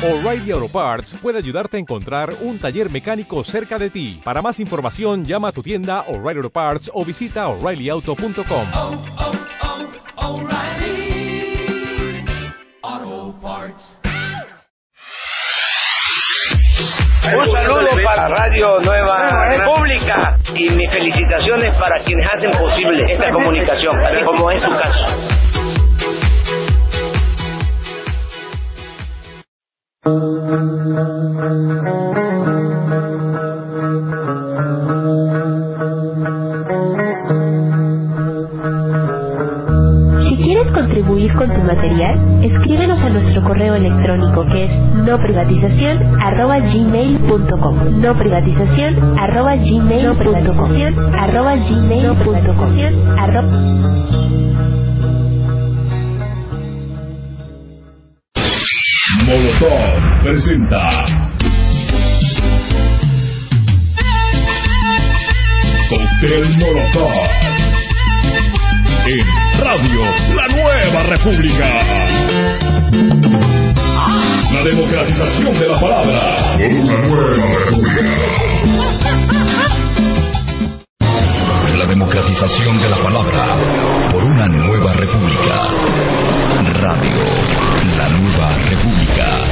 O'Reilly Auto Parts puede ayudarte a encontrar un taller mecánico cerca de ti. Para más información, llama a tu tienda O'Reilly Auto Parts o visita oreillyauto.com. oh, oh, Parts. Un saludo para Radio Nueva República y mis felicitaciones para quienes hacen posible esta comunicación, como es su caso. Con tu material, escríbenos a nuestro correo electrónico que es noprivatización@gmail.com. Noprivatización arroba gmail no privatización arroba gmail.com. arroba Molotov presenta Cóctel Molotov en Radio La Nueva República. La democratización de la palabra una nueva república. La democratización de la palabra por una nueva república. Radio La Nueva República.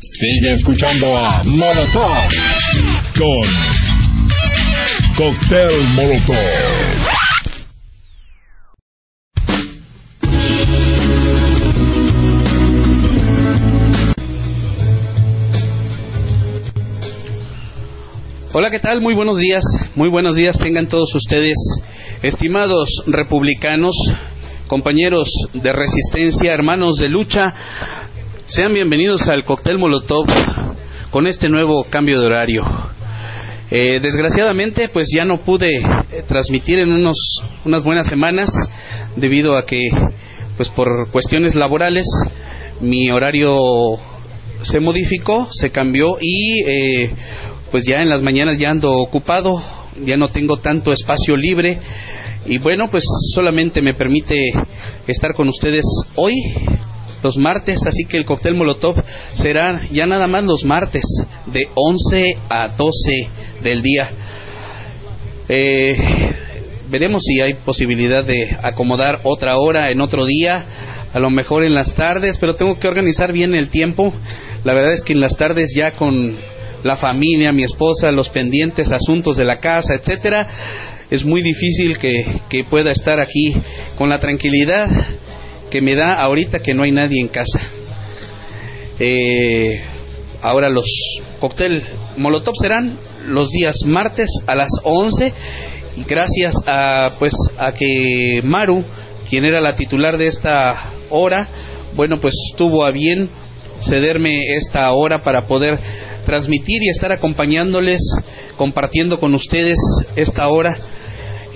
Sigue escuchando a Molotov con Cóctel Molotov. Hola, ¿qué tal? Muy buenos días. Muy buenos días tengan todos ustedes, estimados republicanos, compañeros de resistencia, hermanos de lucha. Sean bienvenidos al cóctel Molotov con este nuevo cambio de horario. Eh, desgraciadamente, pues ya no pude eh, transmitir en unos, unas buenas semanas debido a que, pues por cuestiones laborales, mi horario se modificó, se cambió y eh, pues ya en las mañanas ya ando ocupado, ya no tengo tanto espacio libre y bueno, pues solamente me permite estar con ustedes hoy, los martes, así que el cóctel Molotov será ya nada más los martes de 11 a 12 del día. Eh, veremos si hay posibilidad de acomodar otra hora en otro día, a lo mejor en las tardes, pero tengo que organizar bien el tiempo. La verdad es que en las tardes ya con la familia, mi esposa, los pendientes, asuntos de la casa, etcétera, es muy difícil que, que pueda estar aquí con la tranquilidad que me da ahorita que no hay nadie en casa. Eh, ahora los cóctel Molotov serán los días martes a las 11 y gracias a pues a que Maru, quien era la titular de esta hora, bueno, pues tuvo a bien cederme esta hora para poder transmitir y estar acompañándoles, compartiendo con ustedes esta hora.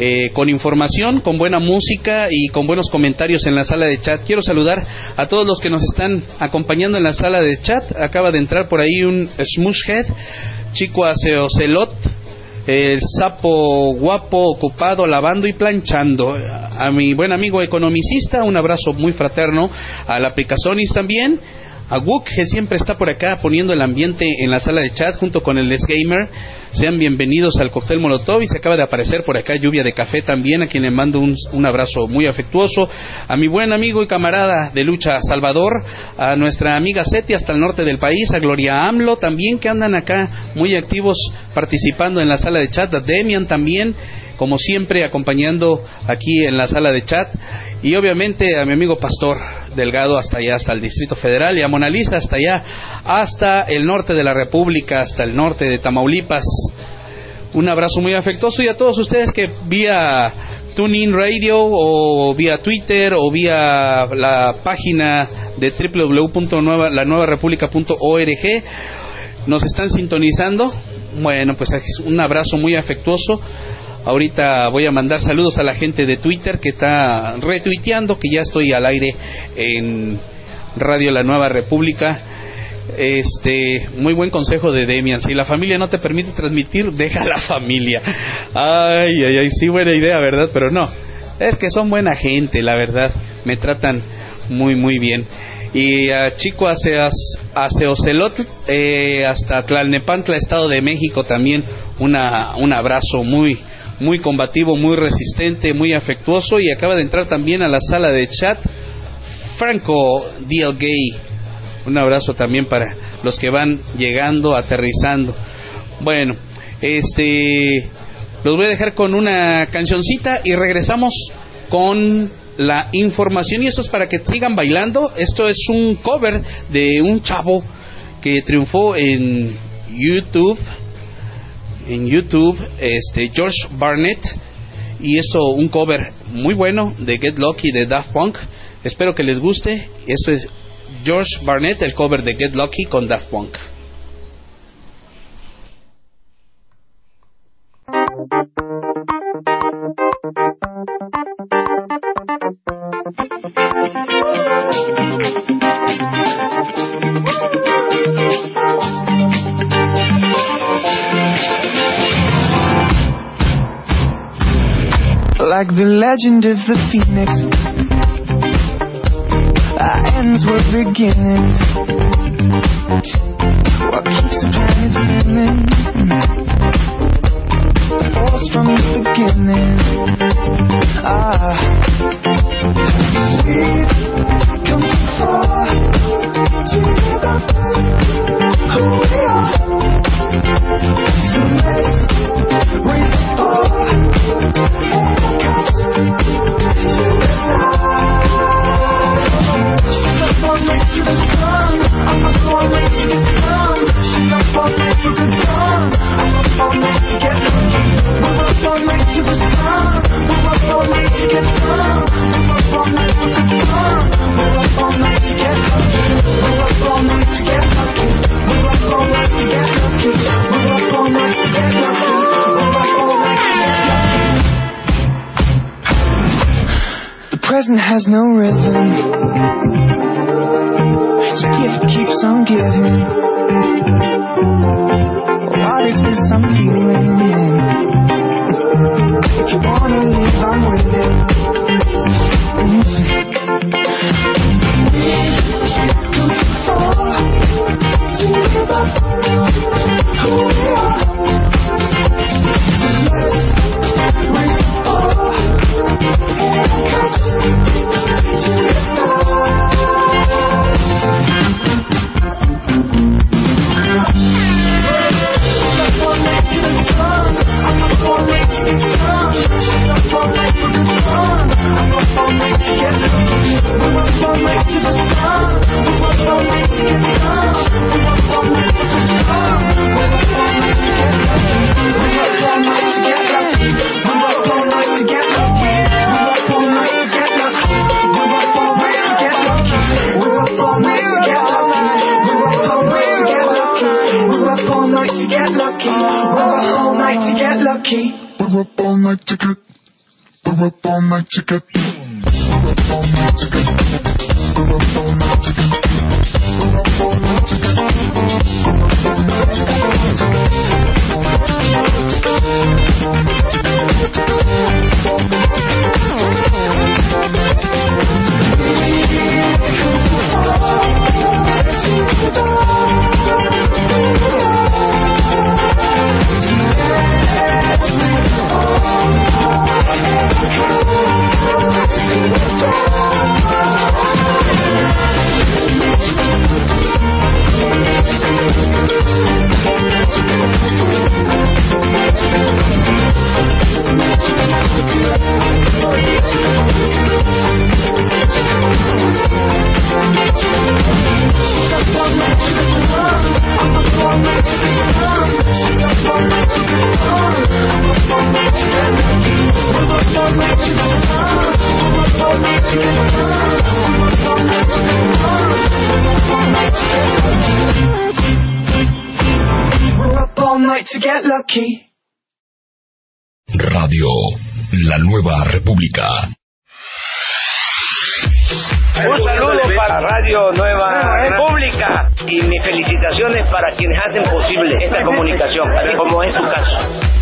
Eh, con información, con buena música y con buenos comentarios en la sala de chat. Quiero saludar a todos los que nos están acompañando en la sala de chat. Acaba de entrar por ahí un Smushhead, Chico Aceocelot, el sapo guapo ocupado lavando y planchando. A mi buen amigo economicista, un abrazo muy fraterno. Al Aplicazonis también. A Wook, que siempre está por acá poniendo el ambiente en la sala de chat junto con el Les Gamer. Sean bienvenidos al Cóctel Molotov y se acaba de aparecer por acá Lluvia de Café también, a quien le mando un, un, abrazo muy afectuoso. A mi buen amigo y camarada de lucha Salvador, a nuestra amiga Seti hasta el norte del país, a Gloria AMLO también que andan acá muy activos participando en la sala de chat, a Demian también como siempre acompañando aquí en la sala de chat y obviamente a mi amigo Pastor Delgado hasta allá, hasta el Distrito Federal y a Mona Lisa hasta allá, hasta el norte de la República, hasta el norte de Tamaulipas. Un abrazo muy afectuoso y a todos ustedes que vía TuneIn Radio o vía Twitter o vía la página de www.lanuevarepublica.org nos están sintonizando. Bueno, pues un abrazo muy afectuoso. Ahorita voy a mandar saludos a la gente de Twitter que está retuiteando que ya estoy al aire en Radio La Nueva República. Este, muy buen consejo de Demian. Si la familia no te permite transmitir, deja la familia. Ay, ay, ay, sí, buena idea, ¿verdad? Pero no. Es que son buena gente, la verdad. Me tratan muy, muy bien. Y a Chico Aceas, Aceocelotl, eh, hasta Tlalnepantla, Estado de México, también una, un abrazo muy, muy combativo, muy resistente, muy afectuoso. Y acaba de entrar también a la sala de chat Franco D.L. Gay. Un abrazo también para los que van llegando, aterrizando. Bueno, este los voy a dejar con una cancioncita y regresamos con la información y esto es para que sigan bailando. Esto es un cover de un chavo que triunfó en YouTube, en YouTube, este George Barnett y eso un cover muy bueno de Get Lucky de Daft Punk. Espero que les guste. Esto es George Barnett, el cover de Get Lucky con Daft Punk. Like the legend of the phoenix, our ends were beginnings. What keeps the planet spinning? The force from the beginning. Ah, we've come too far to give who we are. So let's raise the bar. We're up all night to get lucky. We're up all night to get lucky. Present has no rhythm. So gift keeps on giving. What is this I'm feeling? If you wanna leave, I'm with it. Mm. Come too far to give up who we are. To get. Get lucky. Radio, la nueva república. Un saludo para Radio Nueva República y mis felicitaciones para quienes hacen posible esta comunicación, como es su caso.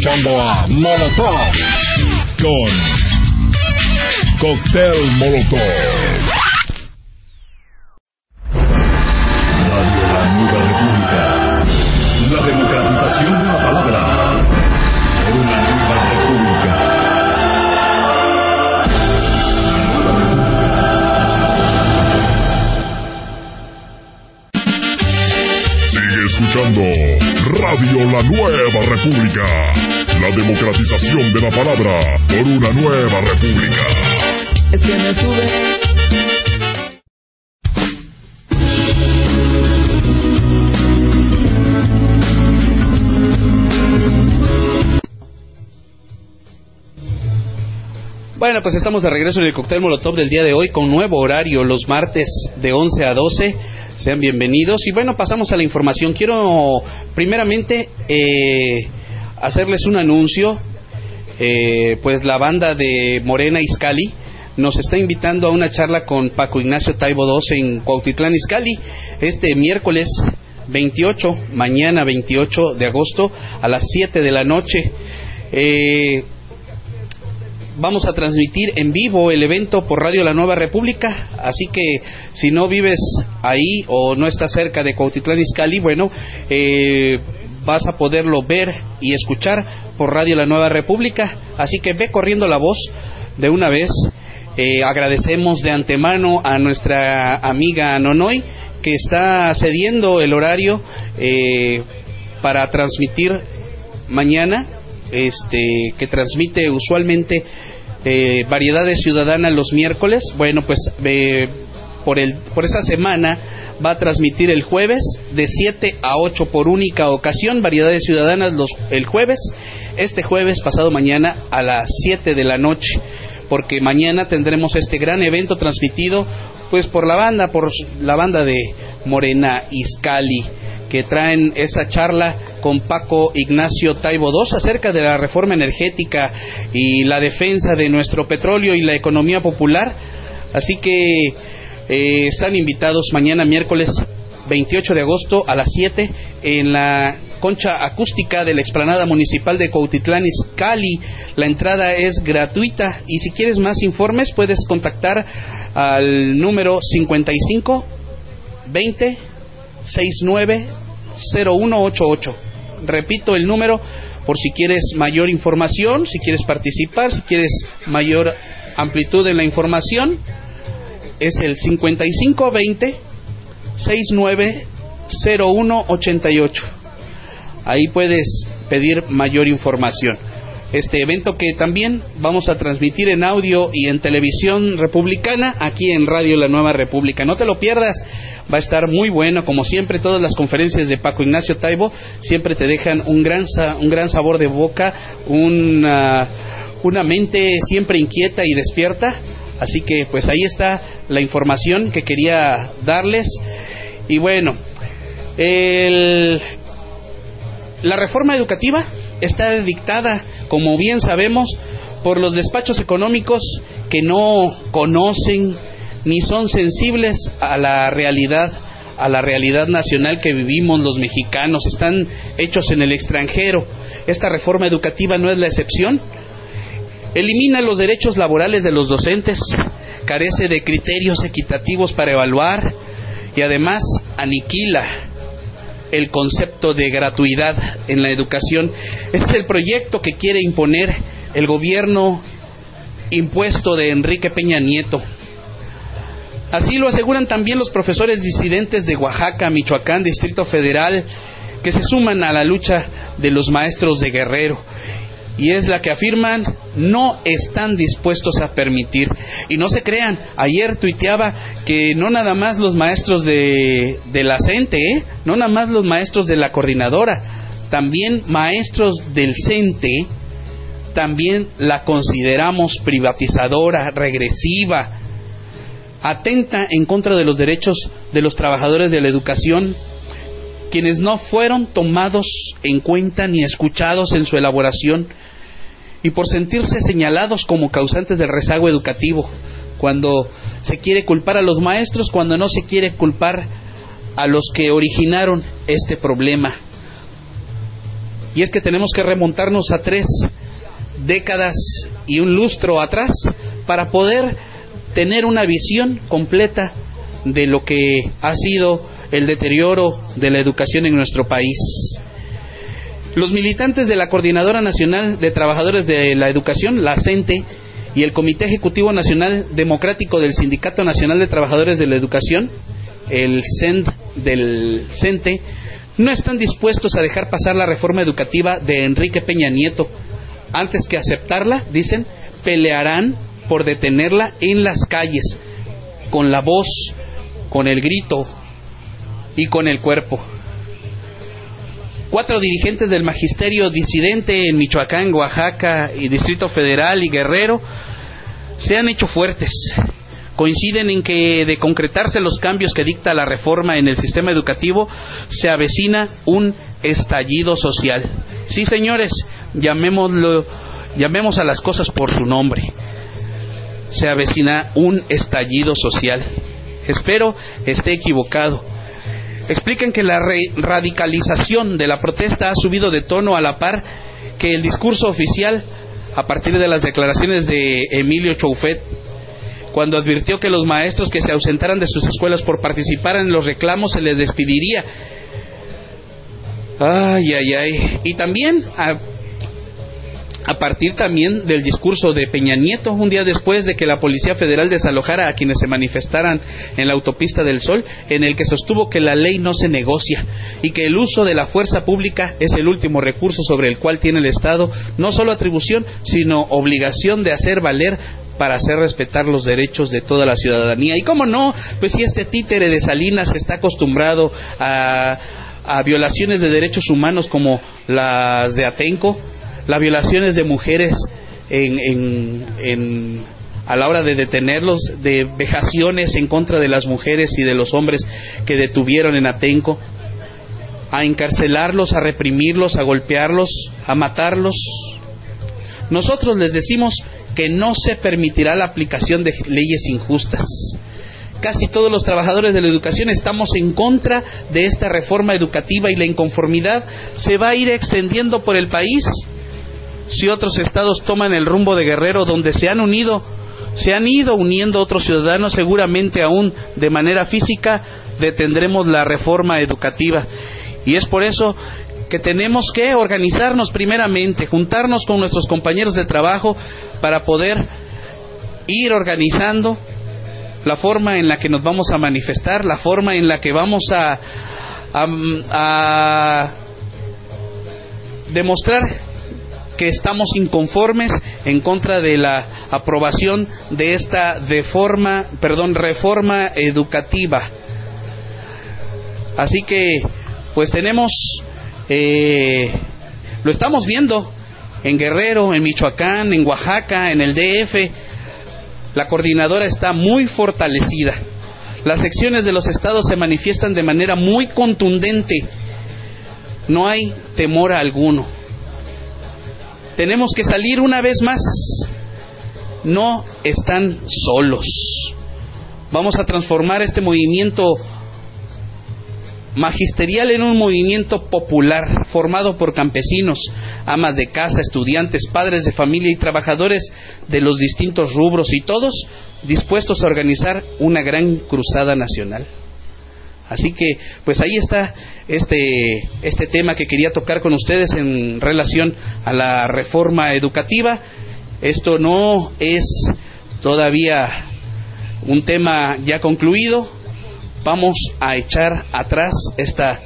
Escuchando a Molotov con Cóctel Molotov. Radio, la nueva república. La democratización de la palabra una nueva república. Sigue escuchando Radio La Nueva República. Democratización de la palabra por una nueva república. Es que me sube. Bueno, pues estamos de regreso en el cóctel Molotov del día de hoy con nuevo horario los martes de 11 a 12. Sean bienvenidos. Y bueno, pasamos a la información. Quiero primeramente eh, hacerles un anuncio. Eh, pues la banda de Morena Iscali nos está invitando a una charla con Paco Ignacio Taibo II en Cuautitlán Izcalli este miércoles 28, mañana 28 de agosto a las 7 de la noche. Eh, vamos a transmitir en vivo el evento por Radio La Nueva República, así que si no vives ahí o no estás cerca de Cuautitlán Izcalli, bueno, eh, vas a poderlo ver y escuchar por Radio La Nueva República, así que ve corriendo la voz de una vez. Eh, agradecemos de antemano a nuestra amiga Nonoy que está cediendo el horario eh, para transmitir mañana, este, que transmite usualmente eh, variedades ciudadanas los miércoles. Bueno, pues eh, por, el, por esta semana va a transmitir el jueves de 7 a 8 por única ocasión, variedades ciudadanas los, el jueves, este jueves pasado mañana a las 7 de la noche porque mañana tendremos este gran evento transmitido pues por la banda, por la banda de Morena Iscali que traen esa charla con Paco Ignacio Taibo II acerca de la reforma energética y la defensa de nuestro petróleo y la economía popular. Así que eh, están invitados mañana miércoles 28 de agosto a las 7 en la concha acústica de la explanada municipal de Cuautitlán Izcalli. La entrada es gratuita y si quieres más informes puedes contactar al número 55 20 69 0188. Repito el número por si quieres mayor información, si quieres participar, si quieres mayor amplitud en la información. Es el 5520 690188. Ahí puedes pedir mayor información. Este evento que también vamos a transmitir en audio y en televisión republicana aquí en Radio La Nueva República. No te lo pierdas, va a estar muy bueno. Como siempre, todas las conferencias de Paco Ignacio Taibo siempre te dejan un gran, un gran sabor de boca, una, una mente siempre inquieta y despierta. Así que pues ahí está la información que quería darles. Y bueno, el, la reforma educativa está dictada, como bien sabemos, por los despachos económicos que no conocen ni son sensibles a la realidad a la realidad nacional que vivimos los mexicanos, están hechos en el extranjero. Esta reforma educativa no es la excepción. Elimina los derechos laborales de los docentes, carece de criterios equitativos para evaluar y además aniquila el concepto de gratuidad en la educación. Este es el proyecto que quiere imponer el gobierno impuesto de Enrique Peña Nieto. Así lo aseguran también los profesores disidentes de Oaxaca, Michoacán, Distrito Federal, que se suman a la lucha de los maestros de Guerrero. Y es la que afirman no están dispuestos a permitir. Y no se crean, ayer tuiteaba que no nada más los maestros de, la CENTE, ¿eh? no nada más los maestros de la coordinadora, también maestros del CENTE, también la consideramos privatizadora, regresiva, atenta en contra de los derechos de los trabajadores de la educación, quienes no fueron tomados en cuenta ni escuchados en su elaboración y por sentirse señalados como causantes del rezago educativo, cuando se quiere culpar a los maestros, cuando no se quiere culpar a los que originaron este problema. Y es que tenemos que remontarnos a tres décadas y un lustro atrás para poder tener una visión completa de lo que ha sido el deterioro de la educación en nuestro país. Los militantes de la Coordinadora Nacional de Trabajadores de la Educación, la CENTE, y el Comité Ejecutivo Nacional Democrático del Sindicato Nacional de Trabajadores de la Educación, el CENT del CENTE, no están dispuestos a dejar pasar la reforma educativa de Enrique Peña Nieto. Antes que aceptarla, dicen, pelearán por detenerla en las calles, con la voz, con el grito y con el cuerpo. Cuatro dirigentes del magisterio disidente en Michoacán, Oaxaca y Distrito Federal y Guerrero se han hecho fuertes. Coinciden en que de concretarse los cambios que dicta la reforma en el sistema educativo, se avecina un estallido social. Sí, señores, llamémoslo, llamemos a las cosas por su nombre. Se avecina un estallido social. Espero esté equivocado explican que la radicalización de la protesta ha subido de tono a la par que el discurso oficial a partir de las declaraciones de Emilio Choufet cuando advirtió que los maestros que se ausentaran de sus escuelas por participar en los reclamos se les despediría. Ay, ay, ay. Y también a, a partir también del discurso de Peña Nieto, un día después de que la Policía Federal desalojara a quienes se manifestaran en la autopista del Sol, en el que sostuvo que la ley no se negocia y que el uso de la fuerza pública es el último recurso sobre el cual tiene el Estado no solo atribución, sino obligación de hacer valer para hacer respetar los derechos de toda la ciudadanía. Y cómo no, pues si este títere de Salinas está acostumbrado a, a violaciones de derechos humanos como las de Atenco, las violaciones de mujeres en, en, a la hora de detenerlos, de vejaciones en contra de las mujeres y de los hombres que detuvieron en Atenco, a encarcelarlos, a reprimirlos, a golpearlos, a matarlos. Nosotros les decimos que no se permitirá la aplicación de leyes injustas. Casi todos los trabajadores de la educación estamos en contra de esta reforma educativa y la inconformidad se va a ir extendiendo por el país si otros estados toman el rumbo de Guerrero donde se han unido, se han ido uniendo otros ciudadanos, seguramente aún de manera física detendremos la reforma educativa. Y es por eso que tenemos que organizarnos primeramente, juntarnos con nuestros compañeros de trabajo para poder ir organizando la forma en la que nos vamos a manifestar, la forma en la que vamos a, a, a demostrar que estamos inconformes en contra de la aprobación de esta de forma, perdón, reforma educativa. Así que, pues tenemos, eh, lo estamos viendo en Guerrero, en Michoacán, en Oaxaca, en el DF. La coordinadora está muy fortalecida. Las secciones de los estados se manifiestan de manera muy contundente. No hay temor alguno tenemos que salir una vez más. No están solos. Vamos a transformar este movimiento magisterial en un movimiento popular formado por campesinos, amas de casa, estudiantes, padres de familia y trabajadores de los distintos rubros y todos dispuestos a organizar una gran cruzada nacional. Así que, pues ahí está este, este tema que quería tocar con ustedes en relación a la reforma educativa. Esto no es todavía un tema ya concluido. Vamos a echar atrás esta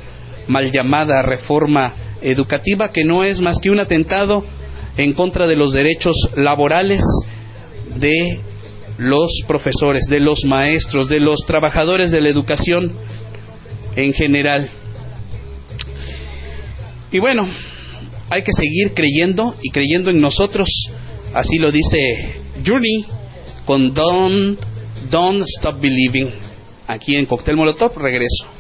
mal llamada reforma educativa que no es más que un atentado en contra de los derechos laborales de los profesores, de los maestros, de los trabajadores de la educación en general. Y bueno, hay que seguir creyendo y creyendo en nosotros, así lo dice Journey con Don't, Don't Stop Believing. Aquí en Cocktail Molotov, regreso.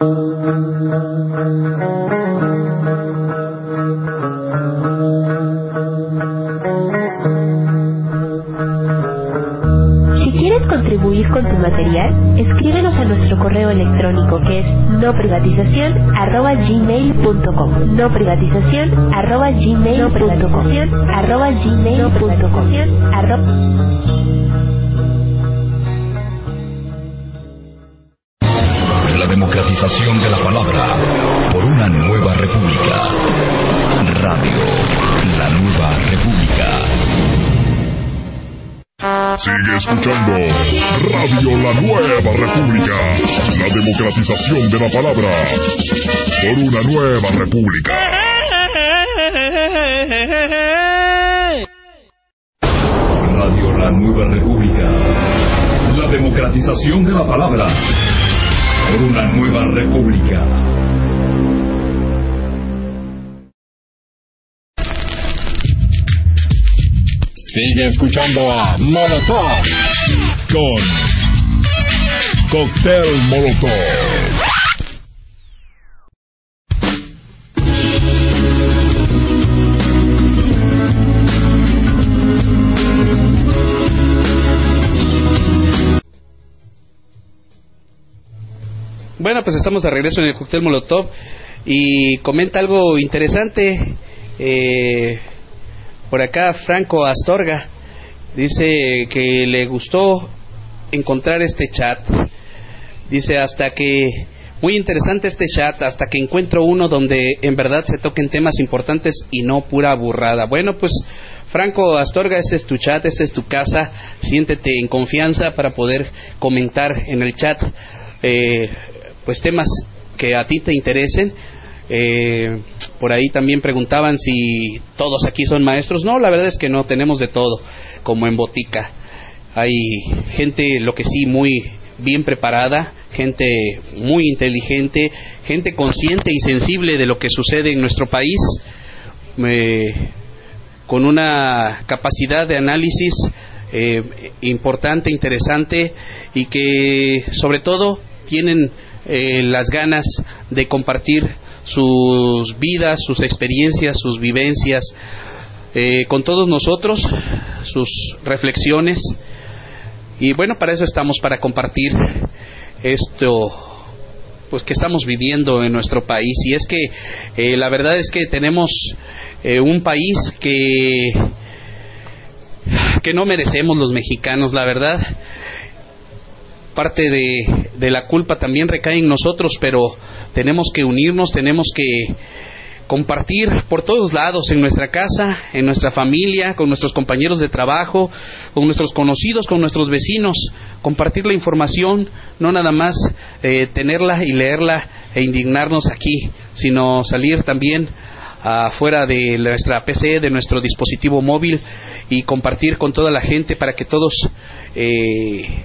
Si quieres contribuir con tu material, escríbenos a nuestro correo electrónico que es noprivatización arroba gmail.com noprivatización arroba gmail.com arroba gmail.com democratización de la palabra por una nueva república. Radio, la nueva república. Sigue escuchando Radio La Nueva República. La democratización de la palabra por una nueva república. Radio La Nueva República. La democratización de la palabra por una nueva república. Sigue escuchando a Molotov. Con Cóctel Molotov. Bueno, pues estamos de regreso en el cóctel Molotov y comenta algo interesante. eh, por acá Franco Astorga dice que le gustó encontrar este chat. Dice hasta que muy interesante este chat, hasta que encuentro uno donde en verdad se toquen temas importantes y no pura burrada. Bueno, pues Franco Astorga, este es tu chat, esta es tu casa, siéntete en confianza para poder comentar en el chat eh, pues temas que a ti te interesen. Eh, por ahí también preguntaban si todos aquí son maestros. No, la verdad es que no, tenemos de todo, como en botica. Hay gente, lo que sí, muy bien preparada, gente muy inteligente, gente consciente y sensible de lo que sucede en nuestro país, eh, con una capacidad de análisis eh, importante, interesante y que sobre todo tienen eh, las ganas de compartir sus vidas, sus experiencias, sus vivencias eh, con todos nosotros, sus reflexiones. Y bueno, para eso estamos, para compartir esto pues que estamos viviendo en nuestro país y es que eh, la verdad es que tenemos eh, un país que que no merecemos los mexicanos la verdad parte de, la culpa también recae en nosotros pero tenemos que unirnos tenemos que compartir por todos lados, en nuestra casa, en nuestra familia, con nuestros compañeros de trabajo, con nuestros conocidos, con nuestros vecinos, compartir la información, no nada más eh, tenerla y leerla e indignarnos aquí, sino salir también afuera de nuestra PC, de nuestro dispositivo móvil y compartir con toda la gente para que todos eh,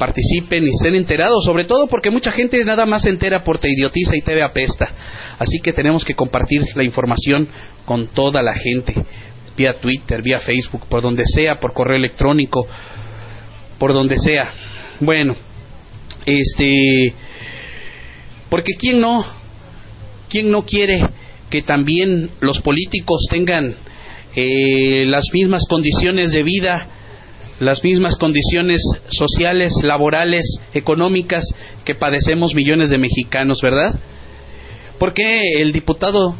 participen y estén enterados, sobre todo porque mucha gente nada más se entera por te idiotiza y te ve apesta. Así que tenemos que compartir la información con toda la gente, vía Twitter, vía Facebook, por donde sea, por correo electrónico, por donde sea. Bueno, este, porque quién no, quién no quiere que también los políticos tengan eh, las mismas condiciones de vida, las mismas condiciones sociales, laborales, económicas que padecemos millones de mexicanos, ¿verdad? ¿Por qué el diputado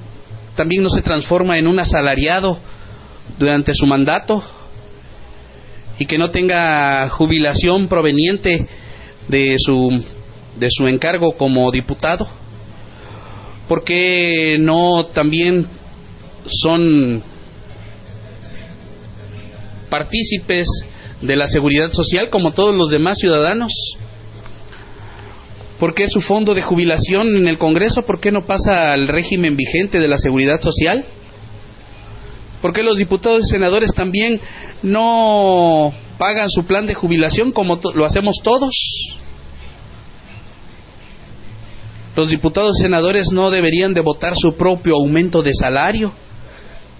también no se transforma en un asalariado durante su mandato y que no tenga jubilación proveniente de su de su encargo como diputado? ¿Por qué no también son partícipes de la seguridad social como todos los demás ciudadanos? ¿Por qué su fondo de jubilación en el Congreso? ¿Por qué no pasa al régimen vigente de la seguridad social? ¿Por qué los diputados y senadores también no pagan su plan de jubilación como lo hacemos todos? Los diputados y senadores no deberían de votar su propio aumento de salario.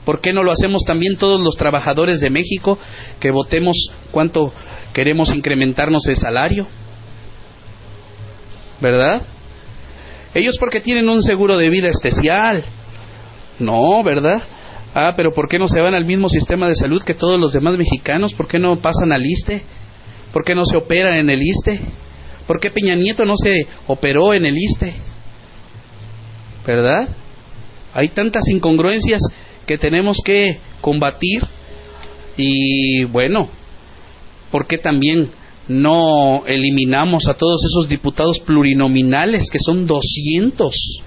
¿Por qué no lo hacemos también todos los trabajadores de México que votemos cuánto queremos incrementarnos el salario? ¿Verdad? Ellos porque tienen un seguro de vida especial. No, ¿verdad? Ah, pero ¿por qué no se van al mismo sistema de salud que todos los demás mexicanos? ¿Por qué no pasan al ISTE? ¿Por qué no se operan en el ISTE? ¿Por qué Peña Nieto no se operó en el ISTE? ¿Verdad? Hay tantas incongruencias que tenemos que combatir y bueno, ¿por qué también no eliminamos a todos esos diputados plurinominales que son 200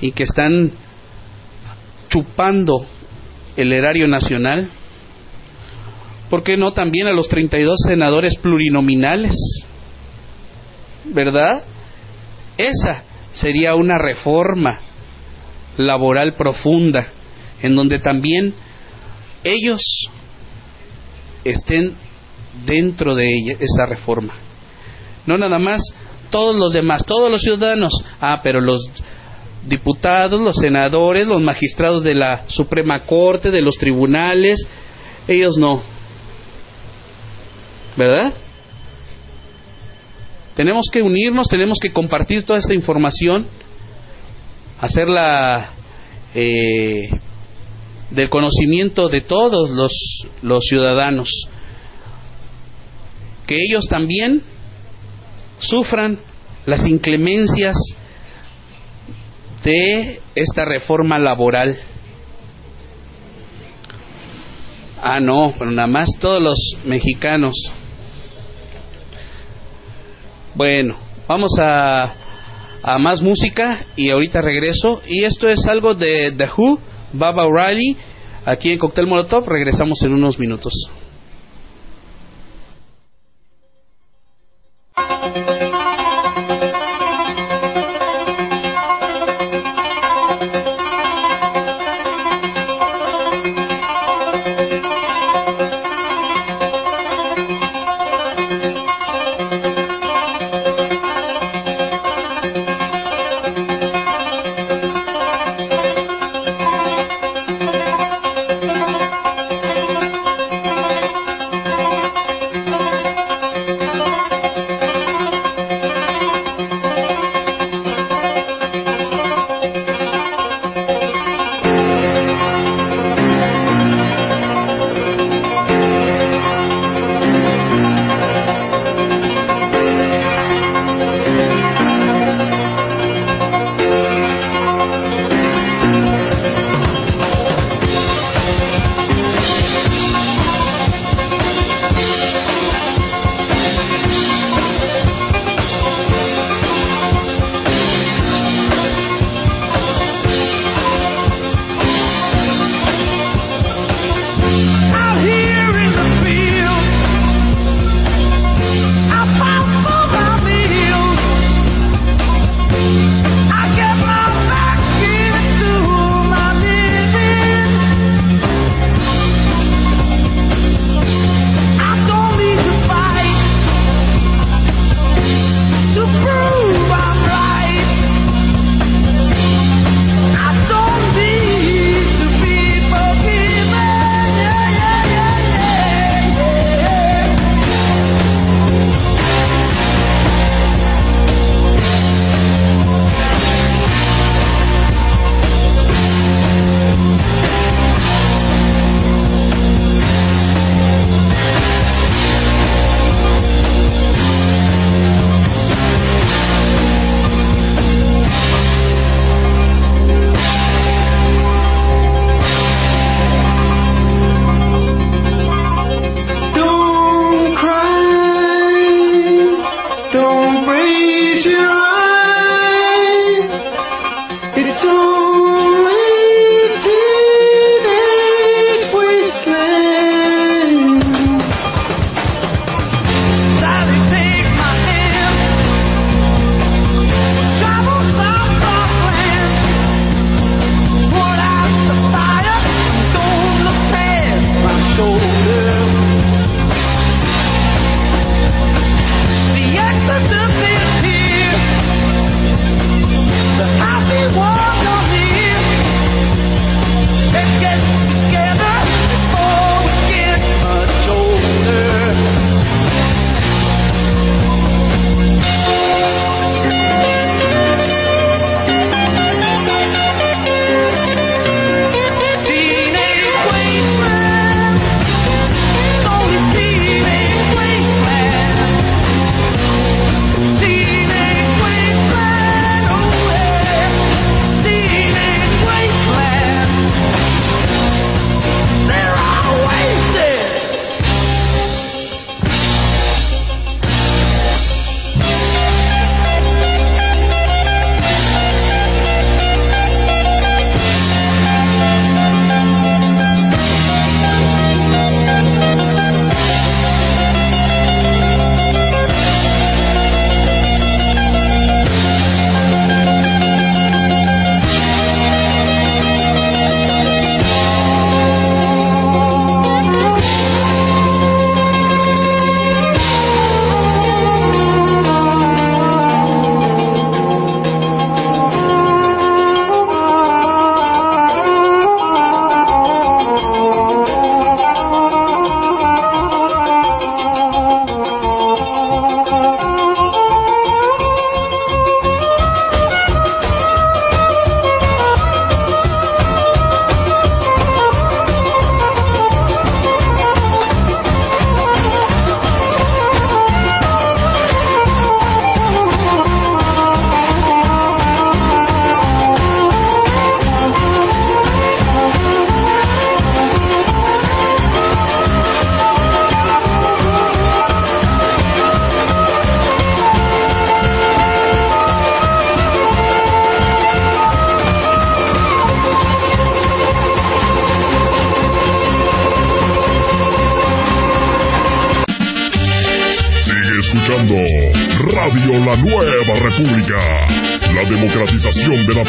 y que están chupando el erario nacional? ¿Por qué no también a los 32 senadores plurinominales? ¿Verdad? Esa sería una reforma laboral profunda, en donde también ellos estén dentro de ella, esa reforma. No nada más todos los demás, todos los ciudadanos, ah, pero los diputados, los senadores, los magistrados de la Suprema Corte, de los tribunales, ellos no. ¿Verdad? Tenemos que unirnos, tenemos que compartir toda esta información, hacerla eh, del conocimiento de todos los, los ciudadanos, que ellos también sufran las inclemencias de esta reforma laboral. Ah, no, pero nada más todos los mexicanos. Bueno, vamos a, a más música y ahorita regreso. Y esto es algo de The Who, Baba O'Reilly, aquí en Cocktail Molotov. Regresamos en unos minutos.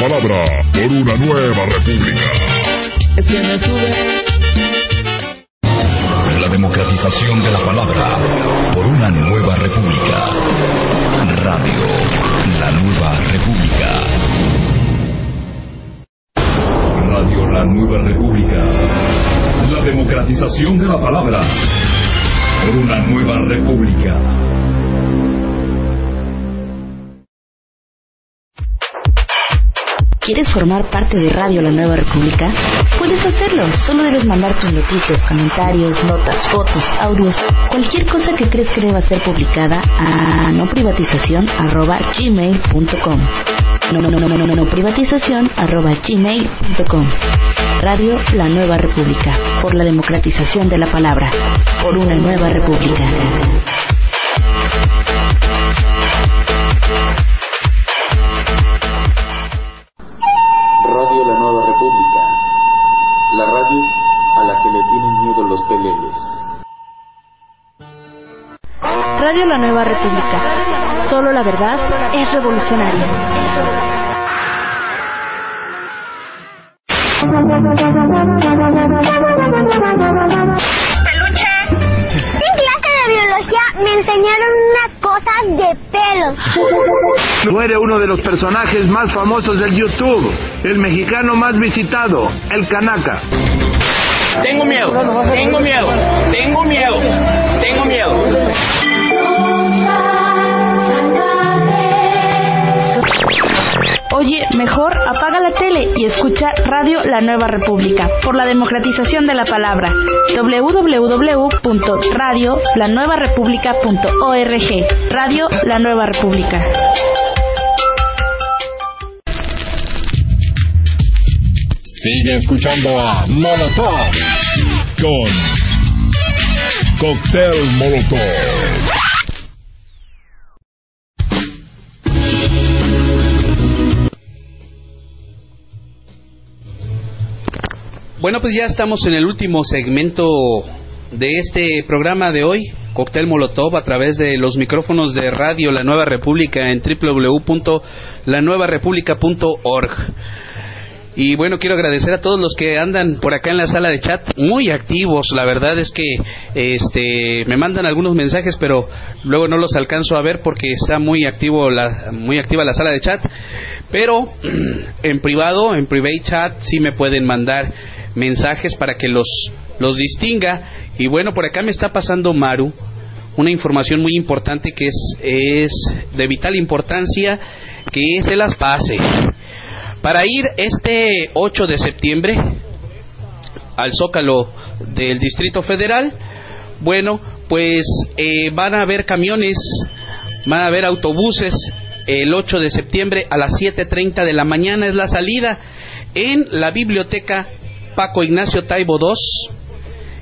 Palabra por una nueva república. Es que me sube. La democratización de la palabra por una nueva república. Radio La Nueva República. Radio La Nueva República. La democratización de la palabra por una nueva república. ¿Quieres formar parte de Radio La Nueva República? Puedes hacerlo. Solo debes mandar tus noticias, comentarios, notas, fotos, audios, cualquier cosa que crees que deba ser publicada a no privatización arroba. No, no, no, no, no, no, no. Radio La Nueva República. Por la democratización de la palabra. Por una nueva república. Radio La Nueva República. Solo la verdad es revolucionaria. Peluche. En clase de biología me enseñaron una cosa de pelos. Muere uno de los personajes más famosos del YouTube, el mexicano más visitado, el Kanaka. Tengo miedo, tengo miedo, tengo miedo, tengo miedo. Oye, mejor apaga la tele y escucha Radio La Nueva República por la democratización de la palabra. www.radiolanuevarepublica.org. Radio La Nueva República. Sigue escuchando a Molotov. Con Cóctel Molotov. Bueno, pues ya estamos en el último segmento de este programa de hoy, Cóctel Molotov, a través de los micrófonos de Radio La Nueva República en www.lanuevarepublica.org. Y bueno, quiero agradecer a todos los que andan por acá en la sala de chat, muy activos. La verdad es que este me mandan algunos mensajes, pero luego no los alcanzo a ver porque está muy activo la muy activa la sala de chat. Pero en privado, en private chat sí me pueden mandar mensajes para que los los distinga. Y bueno, por acá me está pasando Maru una información muy importante que es es de vital importancia que se las pase. Para ir este 8 de septiembre al Zócalo del Distrito Federal, bueno, pues eh, van a haber camiones, van a haber autobuses el 8 de septiembre a las 7.30 de la mañana es la salida en la biblioteca Paco Ignacio Taibo II,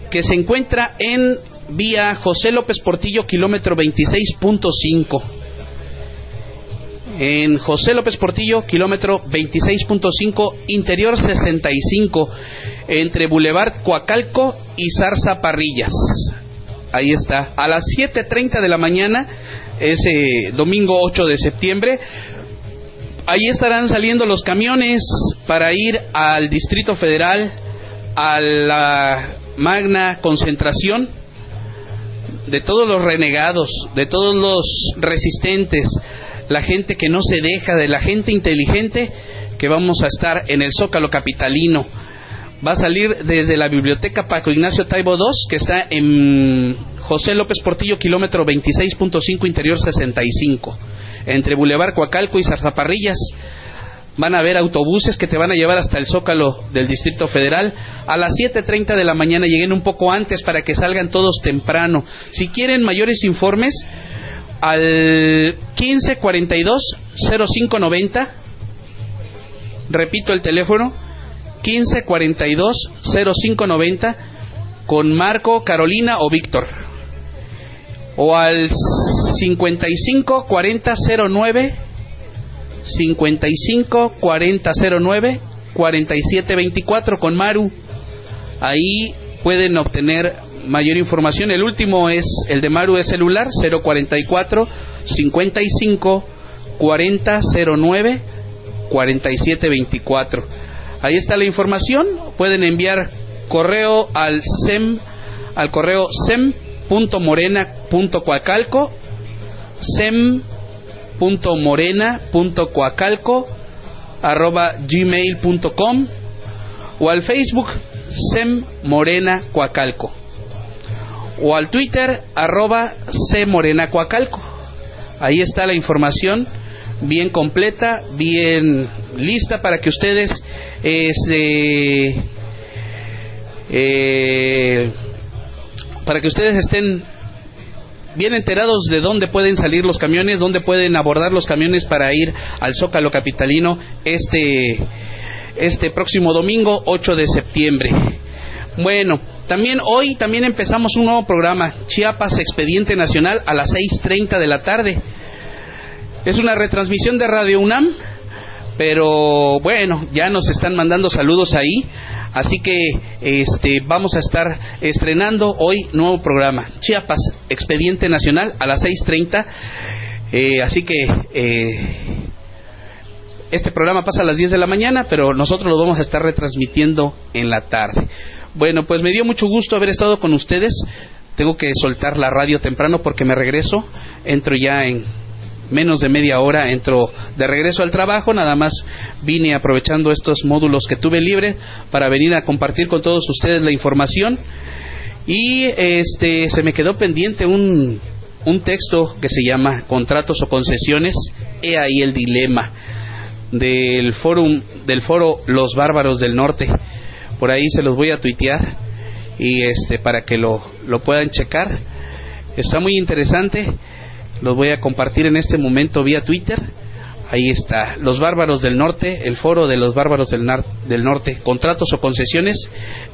que se encuentra en vía José López Portillo, kilómetro 26.5 en José López Portillo, kilómetro 26.5, interior 65, entre Boulevard Coacalco y Zarza Parrillas. Ahí está, a las 7.30 de la mañana, ese domingo 8 de septiembre, ahí estarán saliendo los camiones para ir al Distrito Federal, a la magna concentración de todos los renegados, de todos los resistentes, la gente que no se deja, de la gente inteligente, que vamos a estar en el Zócalo Capitalino. Va a salir desde la biblioteca Paco Ignacio Taibo II, que está en José López Portillo, kilómetro 26.5, interior 65, entre Boulevard Coacalco y Zarzaparrillas. Van a haber autobuses que te van a llevar hasta el Zócalo del Distrito Federal. A las 7.30 de la mañana lleguen un poco antes para que salgan todos temprano. Si quieren mayores informes, al 1542 0590 repito el teléfono 1542 0590 con Marco, Carolina o Víctor o al 55 40 09 55 40 09 47 24 con Maru ahí pueden obtener mayor información. El último es el de Maru es celular 044 55 40 09 47 24. Ahí está la información. Pueden enviar correo al sem al correo sem.morena.coacalco sem.morena.coacalco arroba gmail.com o al Facebook Sem Morena Coacalco o al Twitter arroba Morena Coacalco. Ahí está la información bien completa, bien lista para que ustedes este, eh, para que ustedes estén bien enterados de dónde pueden salir los camiones, dónde pueden abordar los camiones para ir al Zócalo Capitalino este, este próximo domingo 8 de septiembre. Bueno, también hoy también empezamos un nuevo programa, Chiapas Expediente Nacional a las 6.30 de la tarde. Es una retransmisión de Radio UNAM, pero bueno, ya nos están mandando saludos ahí. Así que este, vamos a estar estrenando hoy nuevo programa, Chiapas, Expediente Nacional a las 6.30. Eh, así que eh, este programa pasa a las 10 de la mañana, pero nosotros lo vamos a estar retransmitiendo en la tarde. Bueno, pues me dio mucho gusto haber estado con ustedes. Tengo que soltar la radio temprano porque me regreso. Entro ya en menos de media hora entro de regreso al trabajo, nada más vine aprovechando estos módulos que tuve libre para venir a compartir con todos ustedes la información y este se me quedó pendiente un, un texto que se llama Contratos o concesiones, he ahí el dilema del fórum del foro Los Bárbaros del Norte. Por ahí se los voy a tuitear y este para que lo, lo puedan checar. Está muy interesante los voy a compartir en este momento vía Twitter. Ahí está, los bárbaros del norte, el foro de los bárbaros del, del norte, contratos o concesiones,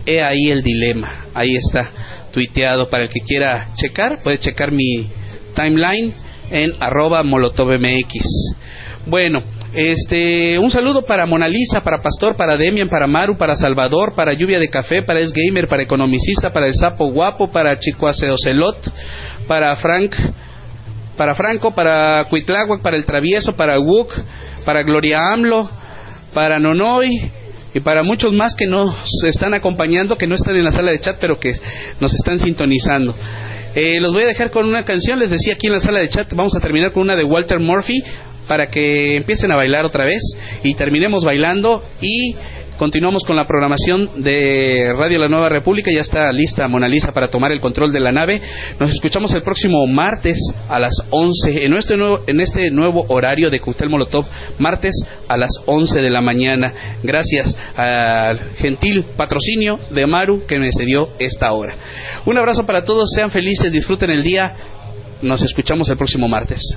he ahí el dilema, ahí está tuiteado para el que quiera checar, puede checar mi timeline en arroba molotovmx. Bueno, este, un saludo para Mona Lisa, para Pastor, para Demian, para Maru, para Salvador, para Lluvia de Café, para Es Gamer, para Economicista, para El Sapo Guapo, para Chico Ocelot, para Frank, para Franco, para Cuitláhuac, para El Travieso, para Wuk, para Gloria AMLO, para Nonoy y para muchos más que nos están acompañando, que no están en la sala de chat, pero que nos están sintonizando. Eh, los voy a dejar con una canción, les decía aquí en la sala de chat, vamos a terminar con una de Walter Murphy para que empiecen a bailar otra vez y terminemos bailando y Continuamos con la programación de Radio La Nueva República. Ya está lista Mona Lisa para tomar el control de la nave. Nos escuchamos el próximo martes a las 11 en este nuevo, en este nuevo horario de Cóctel Molotov, martes a las 11 de la mañana. Gracias al gentil patrocinio de Maru que me cedió esta hora. Un abrazo para todos, sean felices, disfruten el día. Nos escuchamos el próximo martes.